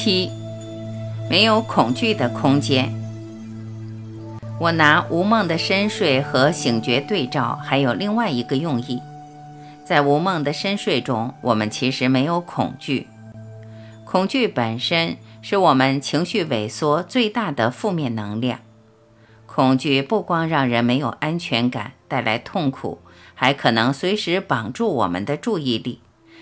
七，没有恐惧的空间。我拿无梦的深睡和醒觉对照，还有另外一个用意。在无梦的深睡中，我们其实没有恐惧。恐惧本身是我们情绪萎缩最大的负面能量。恐惧不光让人没有安全感，带来痛苦，还可能随时绑住我们的注意力。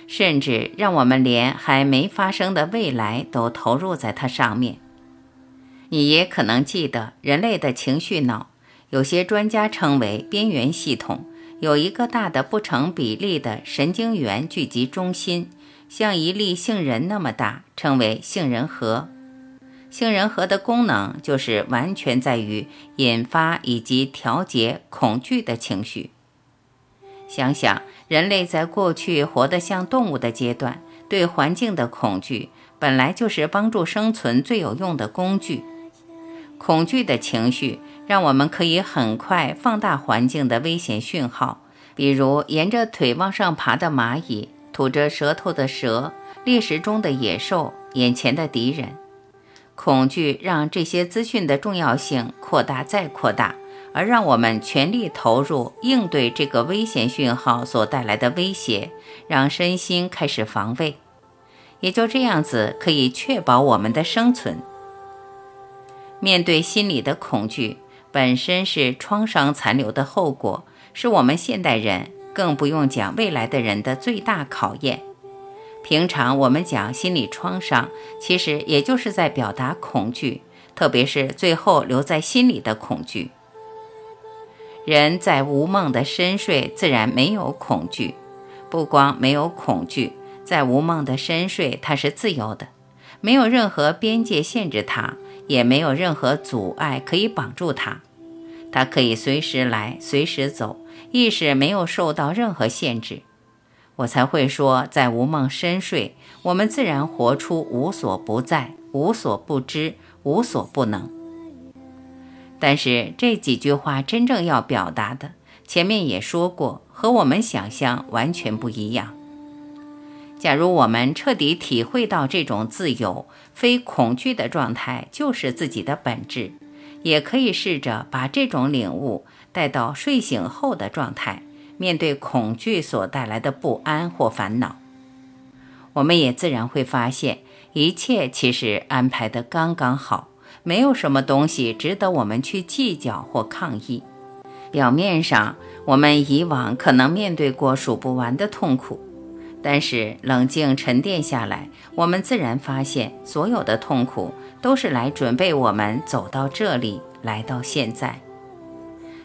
甚至让我们连还没发生的未来都投入在它上面。你也可能记得，人类的情绪脑，有些专家称为边缘系统，有一个大的不成比例的神经元聚集中心，像一粒杏仁那么大，称为杏仁核。杏仁核的功能就是完全在于引发以及调节恐惧的情绪。想想。人类在过去活得像动物的阶段，对环境的恐惧本来就是帮助生存最有用的工具。恐惧的情绪让我们可以很快放大环境的危险讯号，比如沿着腿往上爬的蚂蚁、吐着舌头的蛇、猎食中的野兽、眼前的敌人。恐惧让这些资讯的重要性扩大再扩大。而让我们全力投入应对这个危险讯号所带来的威胁，让身心开始防卫，也就这样子可以确保我们的生存。面对心理的恐惧，本身是创伤残留的后果，是我们现代人，更不用讲未来的人的最大考验。平常我们讲心理创伤，其实也就是在表达恐惧，特别是最后留在心里的恐惧。人在无梦的深睡，自然没有恐惧。不光没有恐惧，在无梦的深睡，它是自由的，没有任何边界限制它，也没有任何阻碍可以绑住它。它可以随时来，随时走，意识没有受到任何限制。我才会说，在无梦深睡，我们自然活出无所不在、无所不知、无所不能。但是这几句话真正要表达的，前面也说过，和我们想象完全不一样。假如我们彻底体会到这种自由、非恐惧的状态就是自己的本质，也可以试着把这种领悟带到睡醒后的状态，面对恐惧所带来的不安或烦恼，我们也自然会发现，一切其实安排得刚刚好。没有什么东西值得我们去计较或抗议。表面上，我们以往可能面对过数不完的痛苦，但是冷静沉淀下来，我们自然发现，所有的痛苦都是来准备我们走到这里，来到现在。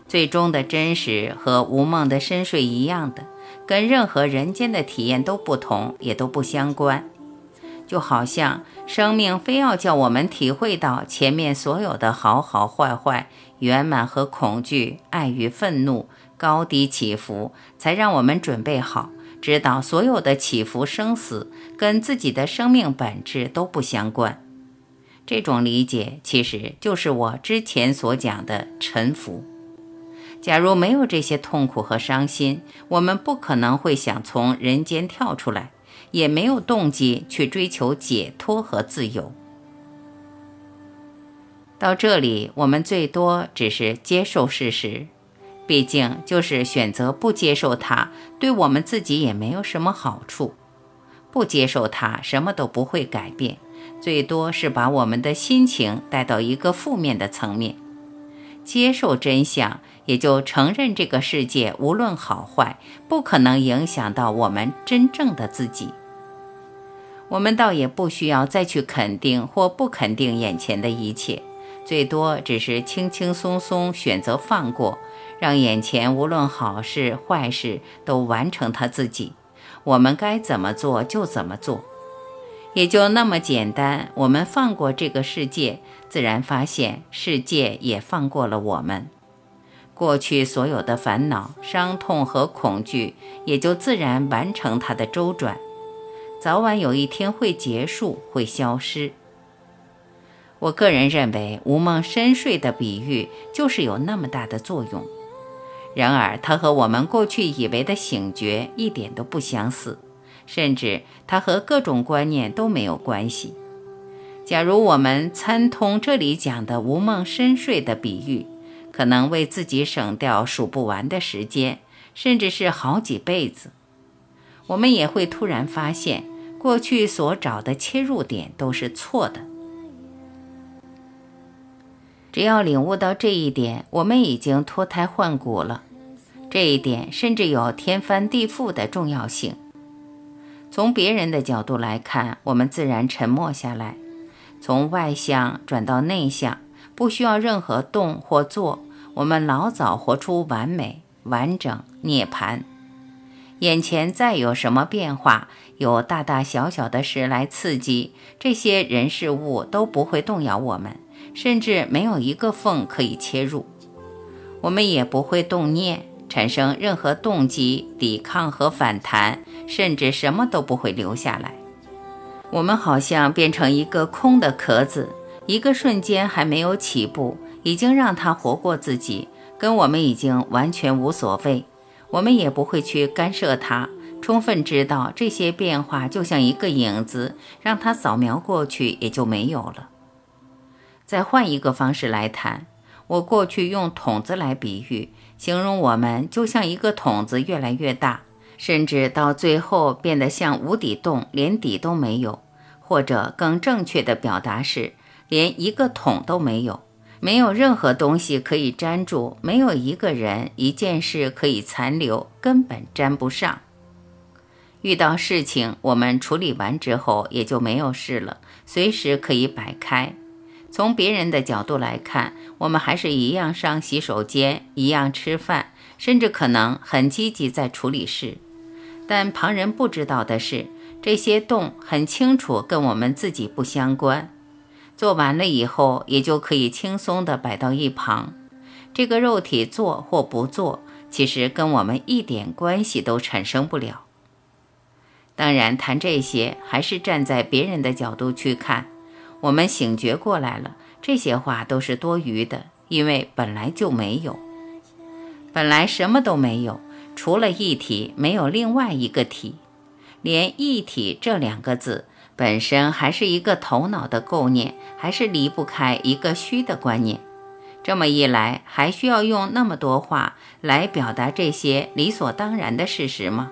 最终的真实和无梦的深睡一样的，跟任何人间的体验都不同，也都不相关。就好像生命非要叫我们体会到前面所有的好好坏坏、圆满和恐惧、爱与愤怒、高低起伏，才让我们准备好，知道所有的起伏生死跟自己的生命本质都不相关。这种理解其实就是我之前所讲的沉浮。假如没有这些痛苦和伤心，我们不可能会想从人间跳出来。也没有动机去追求解脱和自由。到这里，我们最多只是接受事实，毕竟就是选择不接受它，对我们自己也没有什么好处。不接受它，什么都不会改变，最多是把我们的心情带到一个负面的层面。接受真相，也就承认这个世界无论好坏，不可能影响到我们真正的自己。我们倒也不需要再去肯定或不肯定眼前的一切，最多只是轻轻松松选择放过，让眼前无论好事坏事都完成他自己。我们该怎么做就怎么做，也就那么简单。我们放过这个世界，自然发现世界也放过了我们。过去所有的烦恼、伤痛和恐惧，也就自然完成它的周转。早晚有一天会结束，会消失。我个人认为，无梦深睡的比喻就是有那么大的作用。然而，它和我们过去以为的醒觉一点都不相似，甚至它和各种观念都没有关系。假如我们参通这里讲的无梦深睡的比喻，可能为自己省掉数不完的时间，甚至是好几辈子。我们也会突然发现，过去所找的切入点都是错的。只要领悟到这一点，我们已经脱胎换骨了。这一点甚至有天翻地覆的重要性。从别人的角度来看，我们自然沉默下来，从外向转到内向，不需要任何动或做，我们老早活出完美、完整涅槃。眼前再有什么变化，有大大小小的事来刺激，这些人事物都不会动摇我们，甚至没有一个缝可以切入，我们也不会动念。产生任何动机、抵抗和反弹，甚至什么都不会留下来。我们好像变成一个空的壳子，一个瞬间还没有起步，已经让它活过自己，跟我们已经完全无所谓。我们也不会去干涉它，充分知道这些变化就像一个影子，让它扫描过去也就没有了。再换一个方式来谈，我过去用桶子来比喻。形容我们就像一个桶子，越来越大，甚至到最后变得像无底洞，连底都没有。或者更正确的表达是，连一个桶都没有，没有任何东西可以粘住，没有一个人、一件事可以残留，根本粘不上。遇到事情，我们处理完之后也就没有事了，随时可以摆开。从别人的角度来看，我们还是一样上洗手间，一样吃饭，甚至可能很积极在处理事。但旁人不知道的是，这些动很清楚跟我们自己不相关。做完了以后，也就可以轻松地摆到一旁。这个肉体做或不做，其实跟我们一点关系都产生不了。当然，谈这些还是站在别人的角度去看。我们醒觉过来了，这些话都是多余的，因为本来就没有，本来什么都没有，除了一体，没有另外一个体，连一体这两个字本身还是一个头脑的构念，还是离不开一个虚的观念。这么一来，还需要用那么多话来表达这些理所当然的事实吗？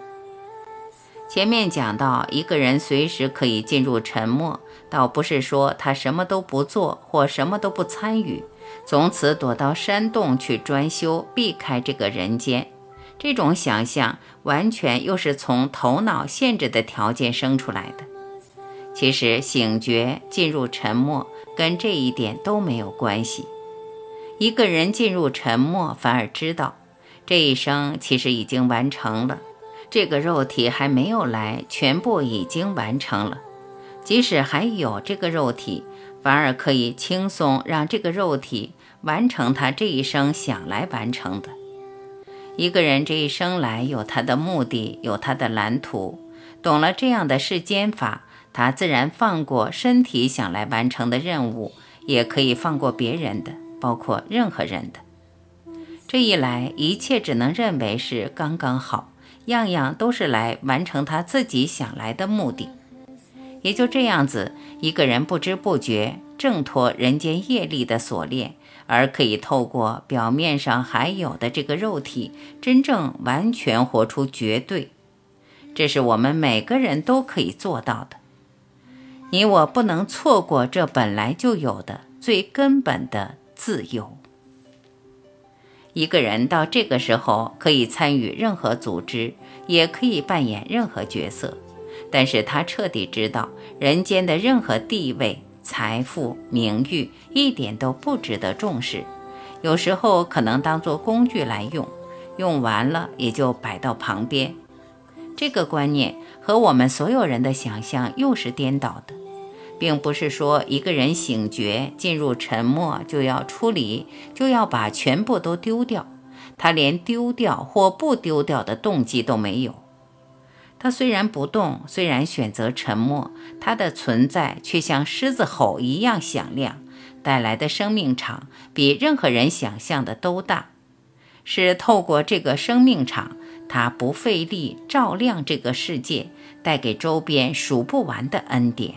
前面讲到，一个人随时可以进入沉默。倒不是说他什么都不做或什么都不参与，从此躲到山洞去专修，避开这个人间。这种想象完全又是从头脑限制的条件生出来的。其实醒觉进入沉默跟这一点都没有关系。一个人进入沉默，反而知道这一生其实已经完成了，这个肉体还没有来，全部已经完成了。即使还有这个肉体，反而可以轻松让这个肉体完成他这一生想来完成的。一个人这一生来有他的目的，有他的蓝图，懂了这样的世间法，他自然放过身体想来完成的任务，也可以放过别人的，包括任何人的。这一来，一切只能认为是刚刚好，样样都是来完成他自己想来的目的。也就这样子，一个人不知不觉挣脱人间业力的锁链，而可以透过表面上还有的这个肉体，真正完全活出绝对。这是我们每个人都可以做到的。你我不能错过这本来就有的最根本的自由。一个人到这个时候，可以参与任何组织，也可以扮演任何角色。但是他彻底知道，人间的任何地位、财富、名誉一点都不值得重视，有时候可能当做工具来用，用完了也就摆到旁边。这个观念和我们所有人的想象又是颠倒的，并不是说一个人醒觉进入沉默就要出离，就要把全部都丢掉，他连丢掉或不丢掉的动机都没有。他虽然不动，虽然选择沉默，他的存在却像狮子吼一样响亮，带来的生命场比任何人想象的都大。是透过这个生命场，他不费力照亮这个世界，带给周边数不完的恩典。